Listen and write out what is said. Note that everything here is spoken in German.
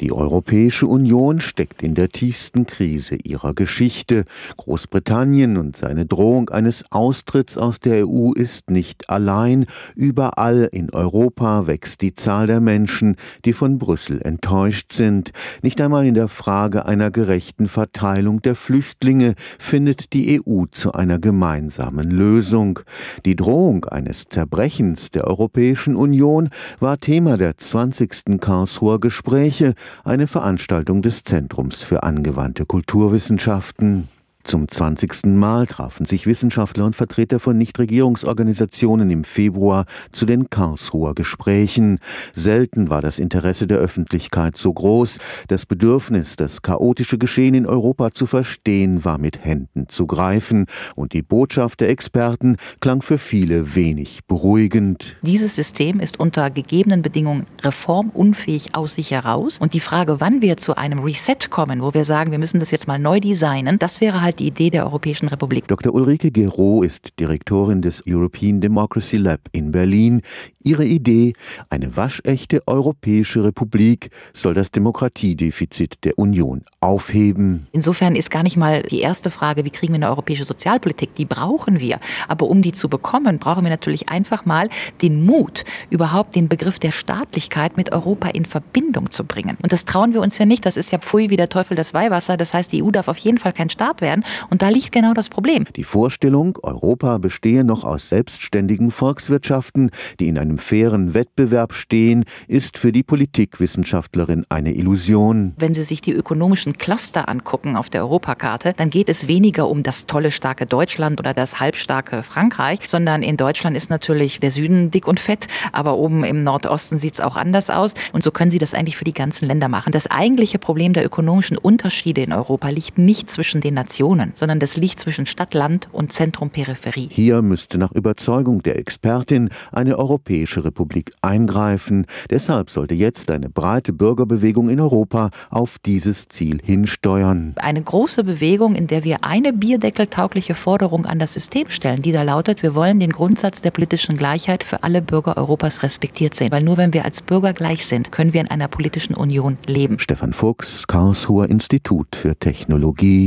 Die Europäische Union steckt in der tiefsten Krise ihrer Geschichte. Großbritannien und seine Drohung eines Austritts aus der EU ist nicht allein. Überall in Europa wächst die Zahl der Menschen, die von Brüssel enttäuscht sind. Nicht einmal in der Frage einer gerechten Verteilung der Flüchtlinge findet die EU zu einer gemeinsamen Lösung. Die Drohung eines Zerbrechens der Europäischen Union war Thema der 20. Karlsruher Gespräche, eine Veranstaltung des Zentrums für angewandte Kulturwissenschaften. Zum 20. Mal trafen sich Wissenschaftler und Vertreter von Nichtregierungsorganisationen im Februar zu den Karlsruher Gesprächen. Selten war das Interesse der Öffentlichkeit so groß. Das Bedürfnis, das chaotische Geschehen in Europa zu verstehen, war mit Händen zu greifen. Und die Botschaft der Experten klang für viele wenig beruhigend. Dieses System ist unter gegebenen Bedingungen reformunfähig aus sich heraus. Und die Frage, wann wir zu einem Reset kommen, wo wir sagen, wir müssen das jetzt mal neu designen, das wäre halt die Idee der Europäischen Republik. Dr. Ulrike Gero ist Direktorin des European Democracy Lab in Berlin. Ihre Idee, eine waschechte Europäische Republik, soll das Demokratiedefizit der Union aufheben. Insofern ist gar nicht mal die erste Frage, wie kriegen wir eine europäische Sozialpolitik? Die brauchen wir. Aber um die zu bekommen, brauchen wir natürlich einfach mal den Mut, überhaupt den Begriff der Staatlichkeit mit Europa in Verbindung zu bringen. Und das trauen wir uns ja nicht. Das ist ja pfui wie der Teufel das Weihwasser. Das heißt, die EU darf auf jeden Fall kein Staat werden. Und da liegt genau das Problem. Die Vorstellung, Europa bestehe noch aus selbstständigen Volkswirtschaften, die in einem fairen Wettbewerb stehen, ist für die Politikwissenschaftlerin eine Illusion. Wenn Sie sich die ökonomischen Cluster angucken auf der Europakarte, dann geht es weniger um das tolle, starke Deutschland oder das halbstarke Frankreich, sondern in Deutschland ist natürlich der Süden dick und fett, aber oben im Nordosten sieht es auch anders aus. Und so können Sie das eigentlich für die ganzen Länder machen. Das eigentliche Problem der ökonomischen Unterschiede in Europa liegt nicht zwischen den Nationen, Regionen, sondern das liegt zwischen Stadt, Land und Zentrum, Peripherie. Hier müsste nach Überzeugung der Expertin eine Europäische Republik eingreifen. Deshalb sollte jetzt eine breite Bürgerbewegung in Europa auf dieses Ziel hinsteuern. Eine große Bewegung, in der wir eine bierdeckeltaugliche Forderung an das System stellen, die da lautet, wir wollen den Grundsatz der politischen Gleichheit für alle Bürger Europas respektiert sehen. Weil nur wenn wir als Bürger gleich sind, können wir in einer politischen Union leben. Stefan Fuchs, Karlsruher Institut für Technologie